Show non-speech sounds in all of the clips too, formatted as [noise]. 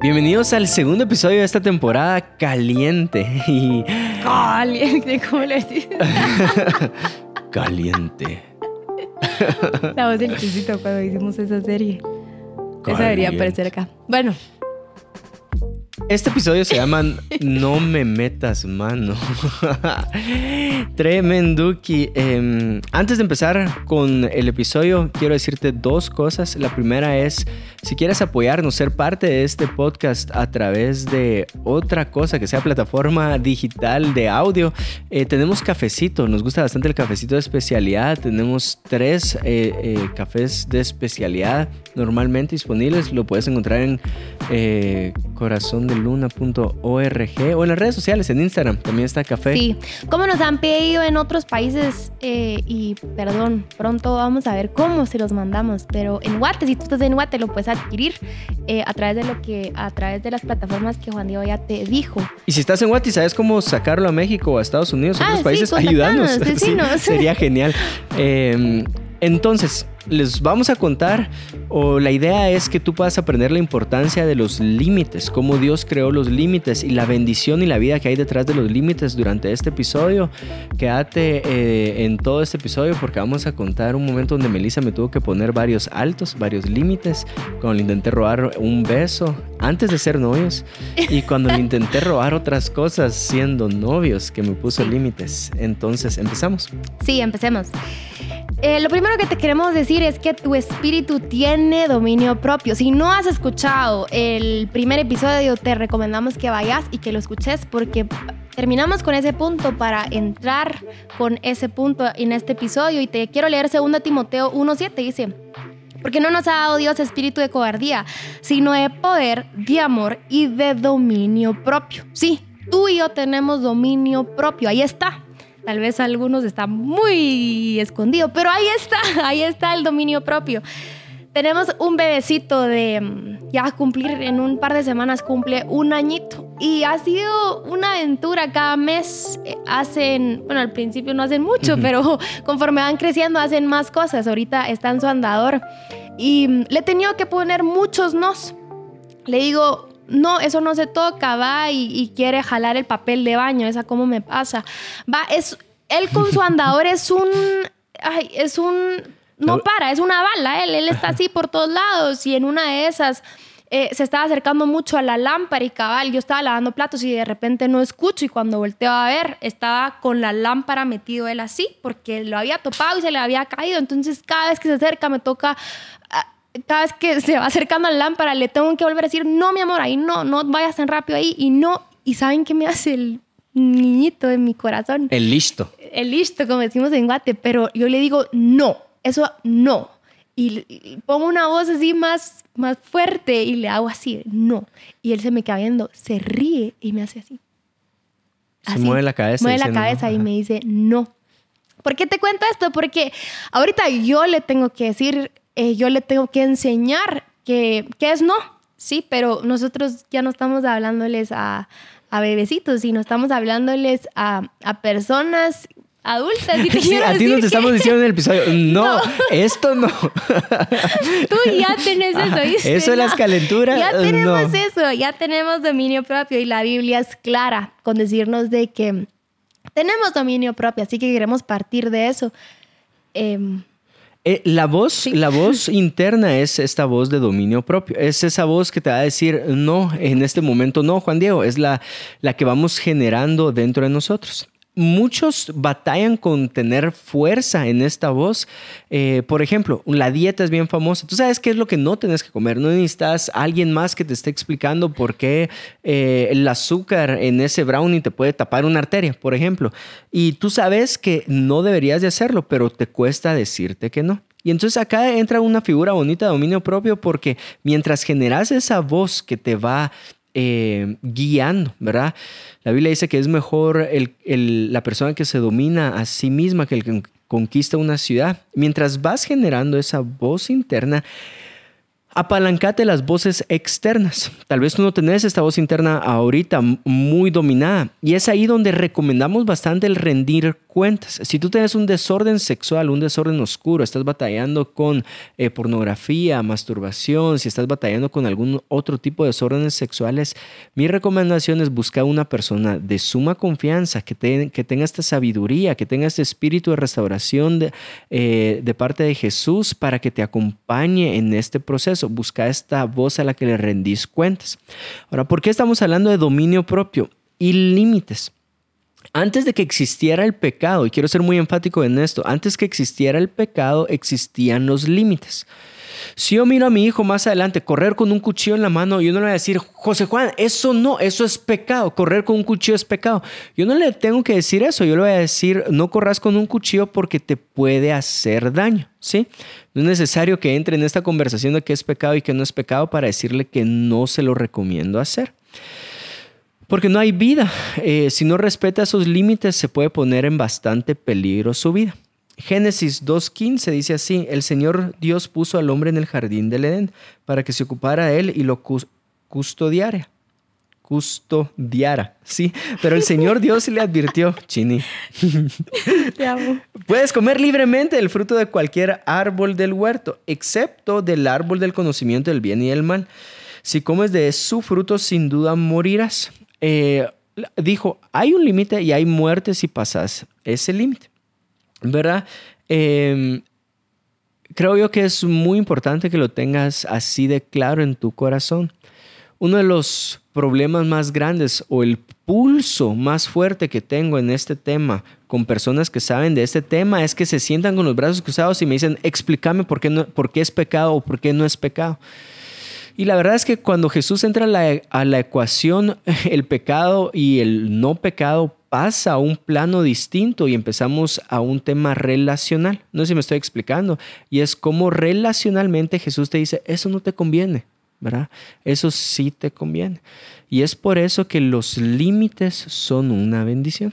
Bienvenidos al segundo episodio de esta temporada caliente. [laughs] Y... Caliente, ¿cómo le dices? [laughs] caliente. La voz del chisito cuando hicimos esa serie. Esa debería aparecer acá. Bueno, este episodio se llama No me metas mano. [laughs] Tremenduki. Em, antes de empezar con el episodio, quiero decirte dos cosas. La primera es, si quieres apoyarnos, ser parte de este podcast a través de otra cosa que sea plataforma digital de audio, eh, tenemos cafecito. Nos gusta bastante el cafecito de especialidad. Tenemos tres eh, eh, cafés de especialidad normalmente disponibles. Lo puedes encontrar en Corazón de luna.org o en las redes sociales, en Instagram también está café. Sí, como nos han pedido en otros países eh, y perdón, pronto vamos a ver cómo se los mandamos, pero en Guate, si tú estás en Guate lo puedes adquirir eh, a través de lo que a través de las plataformas que Juan Diego ya te dijo. Y si estás en Guate sabes cómo sacarlo a México o a Estados Unidos, a otros ah, países, ayúdanos. sería genial. Em, entonces, les vamos a contar, o la idea es que tú puedas aprender la importancia de los límites, cómo Dios creó los límites y la bendición y la vida que hay detrás de los límites durante este episodio. Quédate eh, en todo este episodio porque vamos a contar un momento donde Melissa me tuvo que poner varios altos, varios límites, cuando le intenté robar un beso antes de ser novios [laughs] y cuando le intenté robar otras cosas siendo novios que me puso límites. Entonces, ¿empezamos? Sí, empecemos. Eh, lo primero que te queremos decir es que tu espíritu tiene dominio propio. Si no has escuchado el primer episodio, te recomendamos que vayas y que lo escuches porque terminamos con ese punto para entrar con ese punto en este episodio. Y te quiero leer 2 Timoteo 1.7. Dice, porque no nos ha dado Dios espíritu de cobardía, sino de poder, de amor y de dominio propio. Sí, tú y yo tenemos dominio propio. Ahí está. Tal vez algunos están muy escondidos, pero ahí está, [laughs] ahí está el dominio propio. Tenemos un bebecito de mm, ya cumplir en un par de semanas cumple un añito y ha sido una aventura cada mes. Eh, hacen, bueno, al principio no hacen mucho, pero [laughs] conforme van creciendo hacen más cosas. Ahorita está en su andador y mm, le he tenido que poner muchos nos. Le digo, no, eso no se toca, va y, quiere jalar el papel de baño, esa cómo me pasa. Va, es, él con su andador es un, ay, es un, no para, es una bala, él, él está así por todos lados y en una de esas... Eh, se estaba acercando mucho a la lámpara y cabal, yo estaba lavando platos y de repente no escucho y cuando volteo a ver estaba con la lámpara metido él así porque lo había topado y se le había caído, entonces cada vez que se acerca me toca cada vez que se va acercando a la lámpara, le tengo que volver a decir, no, mi amor, ahí no, no vayas tan rápido ahí. Y no, y ¿saben qué me hace el niñito de mi corazón? El listo. El listo, como decimos en Guate, pero yo le digo, no, eso no. Y, pongo una voz así más, más fuerte y le hago así, no. Y él se me queda viendo, se ríe y me hace así. Se mueve la cabeza. Mueve la cabeza y me dice, no. ¿Por qué te cuento esto? Porque ahorita yo le tengo que decir eh, yo le tengo que enseñar que, es no, sí, pero nosotros ya no estamos hablándoles a, a bebecitos, sino estamos hablándoles a, personas adultas. Y [laughs] sí, a ti no te estamos diciendo en el episodio, no, [laughs] esto no. [laughs] Tú ya tenés eso, ¿viste? Eso es las calenturas. Ya tenemos eso, ya tenemos dominio propio y la Biblia es clara con decirnos de que tenemos dominio propio, así que queremos partir de eso. Eh, eh, la voz, la voz interna es esta voz de dominio propio. Es esa voz que te va a decir, no, en este momento no, Juan Diego. Es la, la que vamos generando dentro de nosotros muchos batallan con tener fuerza en esta voz. Eh, por ejemplo, la dieta es bien famosa. Tú sabes qué es lo que no tienes que comer. No necesitas alguien más que te esté explicando por qué eh, el azúcar en ese brownie te puede tapar una arteria, por ejemplo. Y tú sabes que no deberías de hacerlo, pero te cuesta decirte que no. Y entonces acá entra una figura bonita de dominio propio porque mientras generas esa voz que te va eh, guiando, ¿verdad? La Biblia dice que es mejor la persona que se domina a sí misma que el que conquista una ciudad. Mientras vas generando esa voz interna, apalancate las voces externas. Tal vez tú no tenés esta voz interna ahorita muy dominada. Y es ahí donde recomendamos bastante el rendir cuentas. Si tú tienes un desorden sexual, un desorden oscuro, estás batallando con eh, pornografía, masturbación, si estás batallando con algún otro tipo de desórdenes sexuales, mi recomendación es buscar una persona de suma confianza, que, tenga esta sabiduría, que tenga este espíritu de restauración de, eh, de parte de Jesús para que te acompañe en este proceso. Busca esta voz a la que le rendís cuentas. Ahora, ¿por qué estamos hablando de dominio propio y límites? Antes de que existiera el pecado, y quiero ser muy enfático en esto, antes que existiera el pecado existían los límites. Si yo miro a mi hijo más adelante correr con un cuchillo en la mano, yo no le voy a decir, José Juan, eso no, eso es pecado, correr con un cuchillo es pecado. Yo no le tengo que decir eso, yo le voy a decir, no corras con un cuchillo porque te puede hacer daño, ¿sí? No es necesario que entre en esta conversación de qué es pecado y qué no es pecado para decirle que no se lo recomiendo hacer. Porque no hay vida. Eh, si no respeta esos límites, se puede poner en bastante peligro su vida. Génesis 2.15 dice así, el Señor Dios puso al hombre en el jardín del Edén para que se ocupara de él y lo custodiara. Custodiara, sí. Pero el Señor Dios le advirtió, Chini, puedes comer libremente del fruto de cualquier árbol del huerto, excepto del árbol del conocimiento del bien y del mal. Si comes de su fruto, sin duda morirás. Eh, dijo, hay un límite y hay muerte si pasas ese límite, ¿verdad? Em, creo yo que es muy importante que lo tengas así de claro en tu corazón. Uno de los problemas más grandes o el pulso más fuerte que tengo en este tema con personas que saben de este tema es que se sientan con los brazos cruzados y me dicen, explícame por qué, por qué es pecado o por qué no es pecado. Y la verdad es que cuando Jesús entra a la, ecuación, [laughs] el pecado y el no pecado pasa a un plano distinto y empezamos a un tema relacional. No sé si me estoy explicando. Y es como relacionalmente Jesús te dice, eso no te conviene, ¿verdad? Eso sí te conviene. Y es por eso que los límites son una bendición.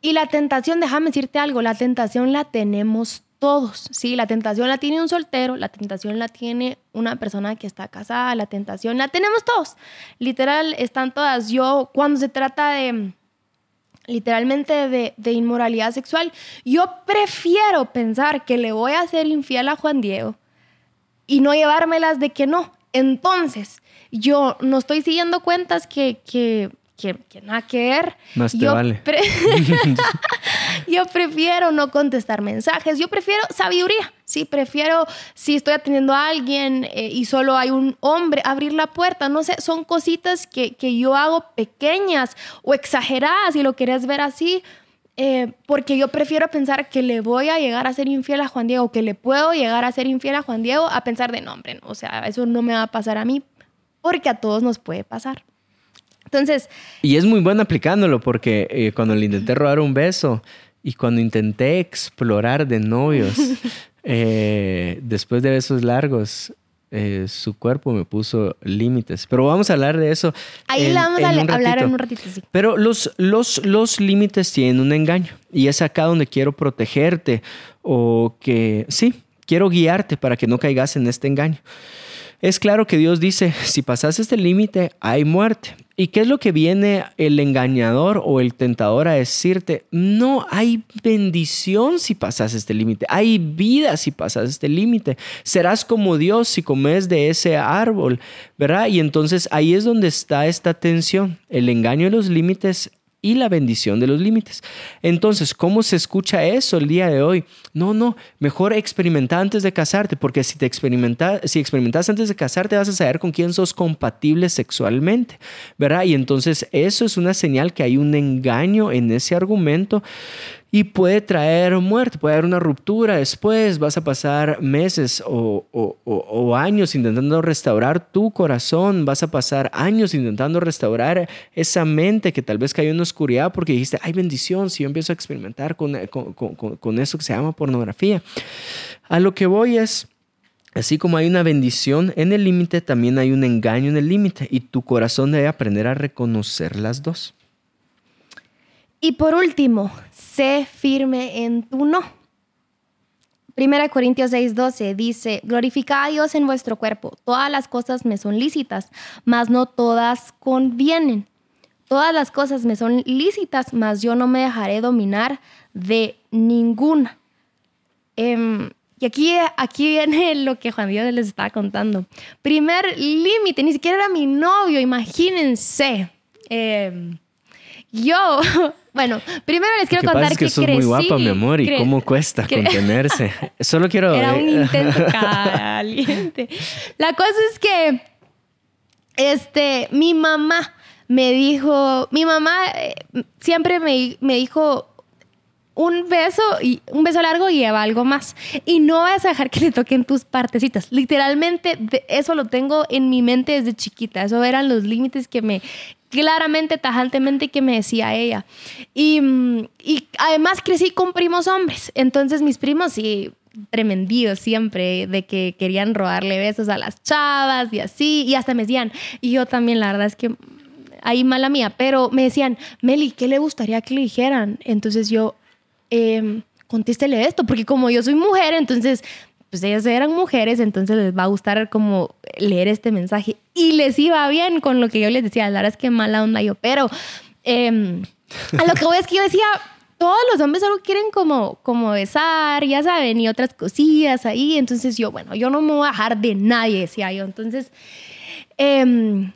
Y la tentación, déjame decirte algo, la tentación la tenemos todos, ¿sí? La tentación la tiene un soltero, la tentación la tiene una persona que está casada, la tentación la tenemos todos. Literal, están todas. Yo, cuando se trata de, literalmente, de, inmoralidad sexual, yo prefiero pensar que le voy a ser infiel a Juan Diego y no llevármelas de que no. Entonces, yo no estoy siguiendo cuentas que, que que, nada que ver. Más te yo vale. [laughs] [laughs] yo prefiero no contestar mensajes, yo prefiero sabiduría, sí, prefiero si estoy atendiendo a alguien eh, y solo hay un hombre, abrir la puerta, no sé, son cositas que, que yo hago pequeñas o exageradas, si lo querés ver así. Eh, porque yo prefiero pensar que le voy a llegar a ser infiel a Juan Diego, que le puedo llegar a ser infiel a Juan Diego, a pensar de nombre, o sea, eso no me va a pasar a mí, porque a todos nos puede pasar. Entonces... Y es muy bueno aplicándolo porque eh, cuando le intenté robar un beso y cuando intenté explorar de novios, [laughs] eh, después de besos largos, eh, su cuerpo me puso límites. Pero vamos a hablar de eso. Ahí la vamos a hablar en un ratito, sí. Pero los, los, los límites tienen un engaño y es acá donde quiero protegerte o que, sí, quiero guiarte para que no caigas en este engaño. Es claro que Dios dice, si pasas este límite, hay muerte. ¿Y qué es lo que viene el engañador o el tentador a decirte? No, hay bendición si pasas este límite, hay vida si pasas este límite. Serás como Dios si comes de ese árbol, ¿verdad? Y entonces ahí es donde está esta tensión. El engaño de los límites y la bendición de los límites. Entonces, ¿cómo se escucha eso el día de hoy? No, no, mejor experimenta antes de casarte, porque si te experimentas, si experimentas antes de casarte, vas a saber con quién sos compatible sexualmente, ¿verdad? Y entonces eso es una señal que hay un engaño en ese argumento y puede traer muerte, puede haber una ruptura después, vas a pasar meses o, años intentando restaurar tu corazón, vas a pasar años intentando restaurar esa mente que tal vez cayó en oscuridad porque dijiste, hay bendición si yo empiezo a experimentar con, con eso que se llama pornografía. A lo que voy es... Así como hay una bendición en el límite, también hay un engaño en el límite y tu corazón debe aprender a reconocer las dos. Y por último, sé firme en tu no. Primera Corintios 6:12 dice, glorificad a Dios en vuestro cuerpo. Todas las cosas me son lícitas, mas no todas convienen. Todas las cosas me son lícitas, mas yo no me dejaré dominar de ninguna. Em, y aquí, aquí viene [laughs] lo que Juan Dios les estaba contando. Primer límite, ni siquiera era mi novio, imagínense. Em, yo, [laughs] bueno, primero les quiero contar que, que, sos muy guapa, mi amor, y cómo cuesta contenerse. [laughs] Solo quiero... Era un intento [laughs] caliente. La cosa es que, este, mi mamá me dijo, mi mamá eh, siempre me, me dijo, un beso y un beso largo lleva algo más y no vas a dejar que le toquen tus partecitas. Literalmente eso lo tengo en mi mente desde chiquita. Eso eran los límites que me claramente, tajantemente que me decía ella. Y, mm, y además crecí con primos hombres. Entonces mis primos sí tremendidos siempre de que querían robarle besos a las chavas y así y hasta me decían y yo también la verdad es que ahí mala mía pero me decían Meli ¿qué le gustaría que le dijeran? entonces yo eh, contéstele esto, porque como yo soy mujer, entonces, pues ellas eran mujeres, entonces les va a gustar como leer este mensaje. Y les iba bien con lo que yo les decía, la verdad es que mala onda yo, pero em, a lo que voy es que yo decía, todos los hombres solo quieren como, como besar, ya saben, y otras cosillas ahí, entonces yo, bueno, yo no me voy a dejar de nadie, decía yo, entonces... Em,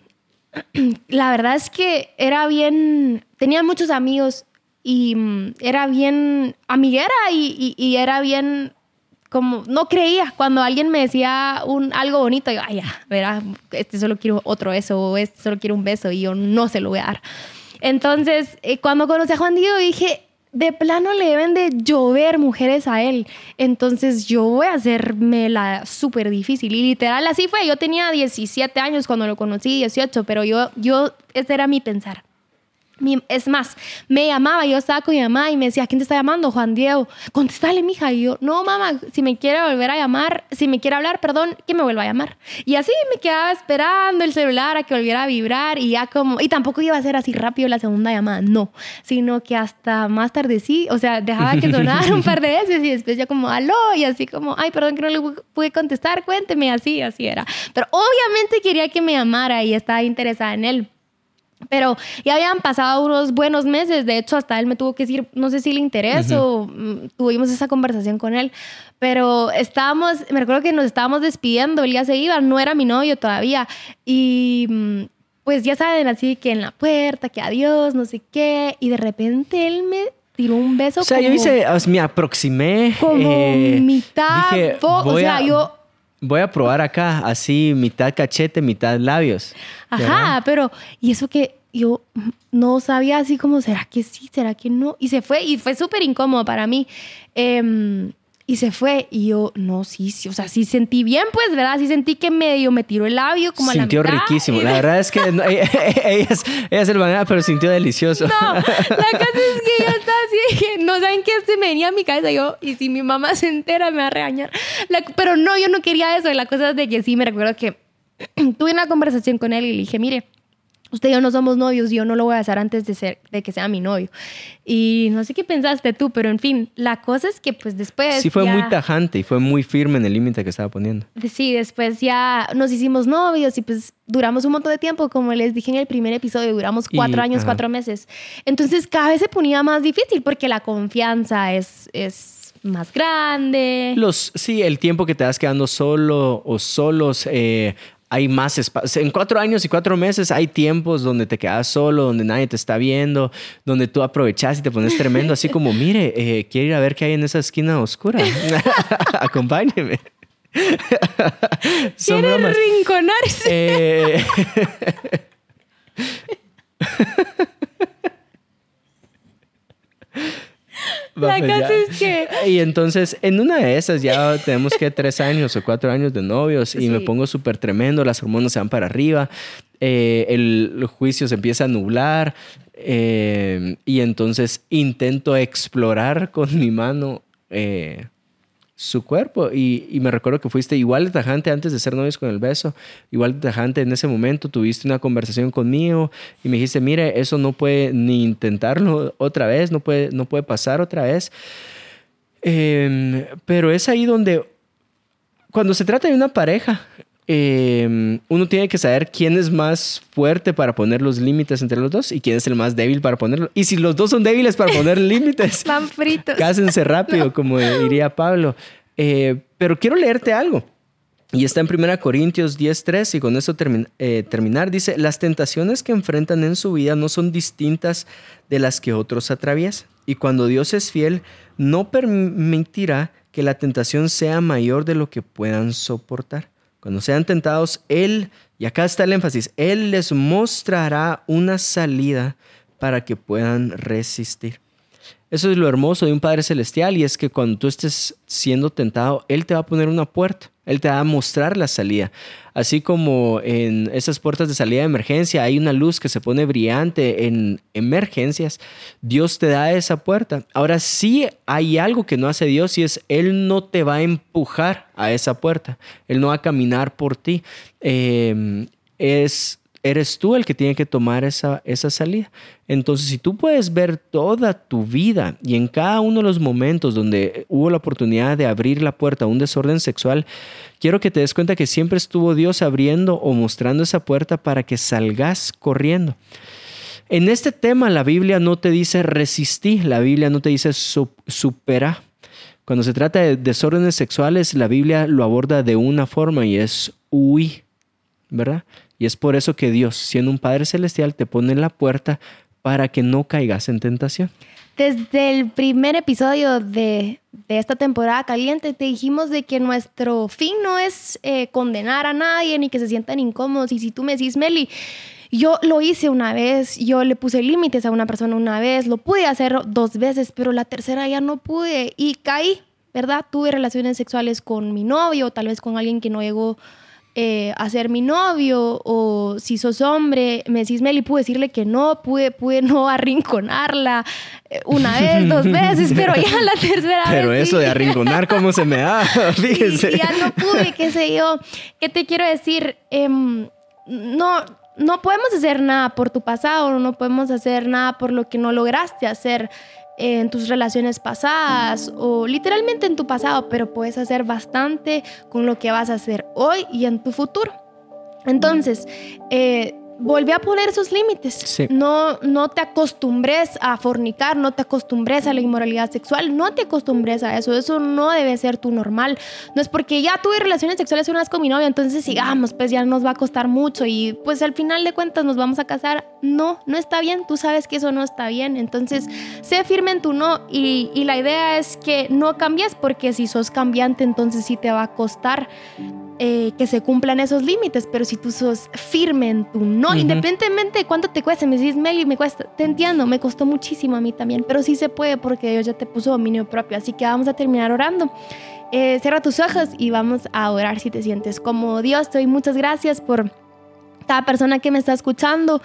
[clears throat] la verdad es que era bien, tenía muchos amigos y mm, era bien amiguera y, y, era bien como no creía. Cuando alguien me decía un algo bonito yo ay ya verá este solo quiero otro beso o este solo quiero un beso y yo no se lo voy a dar entonces eh, cuando conocí a Juan Diego dije de plano le deben de llover mujeres a él. Entonces yo voy a hacerme la súper difícil y literal así fue. Yo tenía 17 años cuando lo conocí 18 pero yo yo ese era mi pensar es más, me llamaba, yo estaba con mi mamá y me decía, ¿quién te está llamando? Juan Diego. Contéstale, mija. Y yo, no, mamá, si me quiere volver a llamar, si me quiere hablar, perdón, que me vuelva a llamar. Y así me quedaba esperando el celular a que volviera a vibrar y ya como, y tampoco iba a ser así rápido la segunda llamada, no, sino que hasta más tarde sí, o sea, dejaba que sonara un par de veces y después ya como, aló, y así como, ay, perdón que no le pude contestar, cuénteme, así, así era. Pero obviamente quería que me llamara y estaba interesada en él. Pero ya habían pasado unos buenos meses, de hecho hasta él me tuvo que decir, no sé si le interesa o mm, tuvimos esa conversación con él, pero estábamos, me recuerdo que nos estábamos despidiendo, él ya se iba, no era mi novio todavía y mm, pues ya saben, así que en la puerta, que adiós, no sé qué, y de repente él me tiró un beso. O sea, yo hice, me aproximé. Como eh, mitad, o sea, yo Voy a probar acá, así mitad cachete, mitad labios. Ajá, pero y eso que yo no sabía así como, ¿será que sí? ¿Será que no? Y se fue y fue súper incómodo para mí. Eh, y se fue. Y yo, no, sí, sí, o sea, sí sentí bien, pues, ¿verdad? Sí sentí que medio me tiró el labio como sintió a la Sintió riquísimo. [laughs] La verdad es que [laughs] ella, es, ella es el manera, pero sintió delicioso. No, la cosa es que yo estaba así, no saben qué se me venía a mi cabeza. Yo, y si mi mamá se entera, me va a regañar. pero no, yo no quería eso. Y la cosa es de que sí, me recuerdo que [clears throat] tuve una conversación con él y le dije, mire, usted y yo no somos novios, yo no lo voy a hacer antes de, ser, de que sea mi novio. Y no sé qué pensaste tú, pero en fin, la cosa es que pues después... Sí fue muy tajante y fue muy firme en el límite que estaba poniendo. Sí, después ya nos hicimos novios y pues duramos un montón de tiempo, como les dije en el primer episodio, duramos cuatro años, cuatro meses. Entonces cada vez se ponía más difícil porque la confianza es... es más grande. Los, sí, el tiempo que te vas quedando solo o solos, eh, hay más espacio. En cuatro años y cuatro meses hay tiempos donde te quedas solo, donde nadie te está viendo, donde tú aprovechas y te pones tremendo, así como, mire, eh, quiero ir a ver qué hay en esa esquina oscura. [laughs] Acompáñeme. ¿Quiere rinconarse? Eh... [laughs] La pues cosa es que... Y entonces, en una de esas ya tenemos que tres años o cuatro años de novios y me pongo súper tremendo, las hormonas se van para arriba, eh, el, juicio se empieza a nublar eh, y entonces intento explorar con mi mano eh, su cuerpo. Y, me recuerdo que fuiste igual de tajante antes de ser novios con el beso, igual de tajante en ese momento, tuviste una conversación conmigo y me dijiste, mire, eso no puede ni intentarlo otra vez, no puede, no puede pasar otra vez. Em, pero es ahí donde, cuando se trata de una pareja, eh, uno tiene que saber quién es más fuerte para poner los límites entre los dos y quién es el más débil para ponerlo. Y si los dos son débiles para poner [laughs] límites, Van fritos. cásense rápido, [laughs] como diría Pablo. Eh, pero quiero leerte algo. Y está en 1 Corintios 10:3 y con eso termi- eh, terminar. Dice, las tentaciones que enfrentan en su vida no son distintas de las que otros atraviesan. Y cuando Dios es fiel, no permitirá que la tentación sea mayor de lo que puedan soportar. Cuando sean tentados, Él, y acá está el énfasis, Él les mostrará una salida para que puedan resistir. Eso es lo hermoso de un Padre Celestial y es que cuando tú estés siendo tentado, Él te va a poner una puerta, Él te va a mostrar la salida. Así como en esas puertas de salida de emergencia hay una luz que se pone brillante en emergencias, Dios te da esa puerta. Ahora sí hay algo que no hace Dios y es Él no te va a empujar a esa puerta, Él no va a caminar por ti. Eh, es eres tú el que tiene que tomar esa, esa salida. Entonces, si tú puedes ver toda tu vida y en cada uno de los momentos donde hubo la oportunidad de abrir la puerta a un desorden sexual, quiero que te des cuenta que siempre estuvo Dios abriendo o mostrando esa puerta para que salgas corriendo. En este tema la Biblia no te dice resistí, la Biblia no te dice su- supera. Cuando se trata de desórdenes sexuales, la Biblia lo aborda de una forma y es huí, ¿verdad? Y es por eso que Dios, siendo un Padre Celestial, te pone en la puerta para que no caigas en tentación. Desde el primer episodio de, de esta temporada caliente te dijimos de que nuestro fin no es eh, condenar a nadie ni que se sientan incómodos. Y si tú me decís, Meli, yo lo hice una vez, yo le puse límites a una persona una vez, lo pude hacer dos veces, pero la tercera ya no pude y caí, ¿verdad? Tuve relaciones sexuales con mi novio, tal vez con alguien que no llegó eh, a ser mi novio o si sos hombre, me decís, Meli, pude decirle que no, pude, pude no [laughs] arrinconarla eh, una vez, dos [laughs] veces, pero ya la tercera Pero vez. eso sí. de arrinconar, ¿cómo se me da? [laughs] Fíjense. y ya no pude, qué sé yo. ¿Qué te quiero decir? Em, no, no podemos hacer nada por tu pasado, no podemos hacer nada por lo que no lograste hacer en tus relaciones pasadas o literalmente en tu pasado, pero puedes hacer bastante con lo que vas a hacer hoy y en tu futuro. Entonces, eh, volví a poner esos límites. Sí. No, no te acostumbres a fornicar, no te acostumbres a la inmoralidad sexual, no te acostumbres a eso. Eso no debe ser tu normal. No es porque ya tuve relaciones sexuales una vez con mi novia, entonces sigamos, pues ya nos va a costar mucho y pues al final de cuentas nos vamos a casar. No, no está bien. Tú sabes que eso no está bien. Entonces, sé firme en tu no y, y la idea es que no cambies porque si sos cambiante, entonces sí te va a costar eh, que se cumplan esos límites, pero si tú sos firme en tu no, independientemente de cuánto te cueste, me decís, Meli, me cuesta, te entiendo, me costó muchísimo a mí también, pero sí se puede porque Dios ya te puso dominio propio, así que vamos a terminar orando. Eh, cierra tus ojos y vamos a orar si te sientes como Dios. Te doy muchas gracias por cada persona que me está escuchando.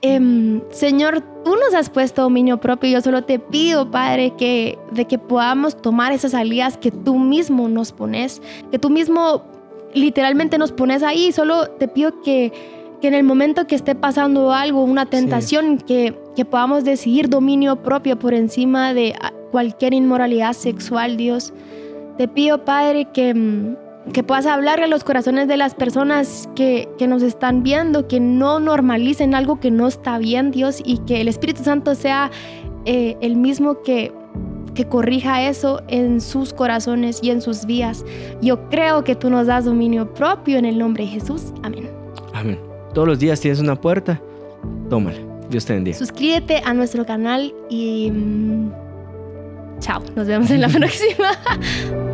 Em, Señor, tú nos has puesto dominio propio. Yo solo te pido, Padre, que de que podamos tomar esas salidas que tú mismo nos pones, que tú mismo literalmente nos pones ahí. Solo te pido que, que en el momento que esté pasando algo, una tentación, que, que podamos decidir dominio propio por encima de ah, cualquier inmoralidad sexual, Dios. Te pido, Padre, que, mm, que puedas hablarle a los corazones de las personas que, que nos están viendo, que no normalicen algo que no está bien, Dios, y que el Espíritu Santo sea eh, el mismo que, que corrija eso en sus corazones y en sus vidas. Yo creo que tú nos das dominio propio en el nombre de Jesús. Amén. Amén. Todos los días tienes una puerta, tómala. Dios te bendiga. Suscríbete a nuestro canal y... mm, chao, nos vemos en la [laughs] próxima.